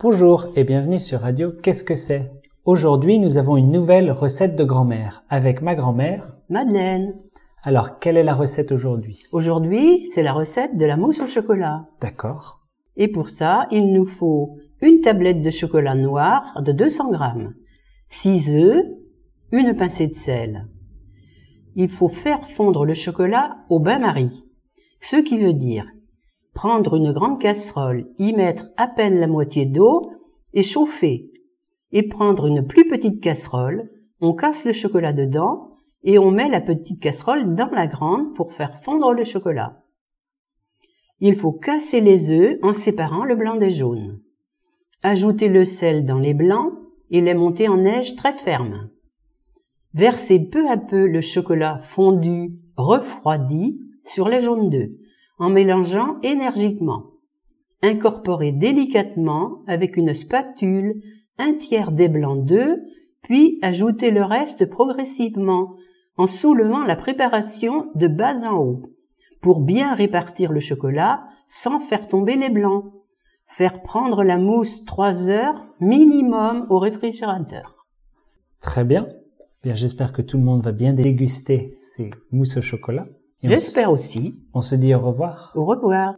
Bonjour et bienvenue sur Radio Qu'est-ce que c'est? Aujourd'hui, nous avons une nouvelle recette de grand-mère avec ma grand-mère. Madeleine. Alors, quelle est la recette aujourd'hui? Aujourd'hui, c'est la recette de la mousse au chocolat. D'accord. Et pour ça, il nous faut une tablette de chocolat noir de 200 grammes, 6 œufs, une pincée de sel. Il faut faire fondre le chocolat au bain-marie, ce qui veut dire prendre une grande casserole, y mettre à peine la moitié d'eau et chauffer. Et prendre une plus petite casserole, on casse le chocolat dedans et on met la petite casserole dans la grande pour faire fondre le chocolat. Il faut casser les œufs en séparant le blanc des jaunes. Ajouter le sel dans les blancs et les monter en neige très ferme. Verser peu à peu le chocolat fondu, refroidi, sur les jaunes d'œufs, en mélangeant énergiquement. Incorporer délicatement avec une spatule un tiers des blancs d'œufs, puis ajouter le reste progressivement en soulevant la préparation de bas en haut pour bien répartir le chocolat sans faire tomber les blancs. Faire prendre la mousse trois heures minimum au réfrigérateur. Très bien. Bien, j'espère que tout le monde va bien déguster ces mousses au chocolat. J'espère aussi. On se dit au revoir. Au revoir.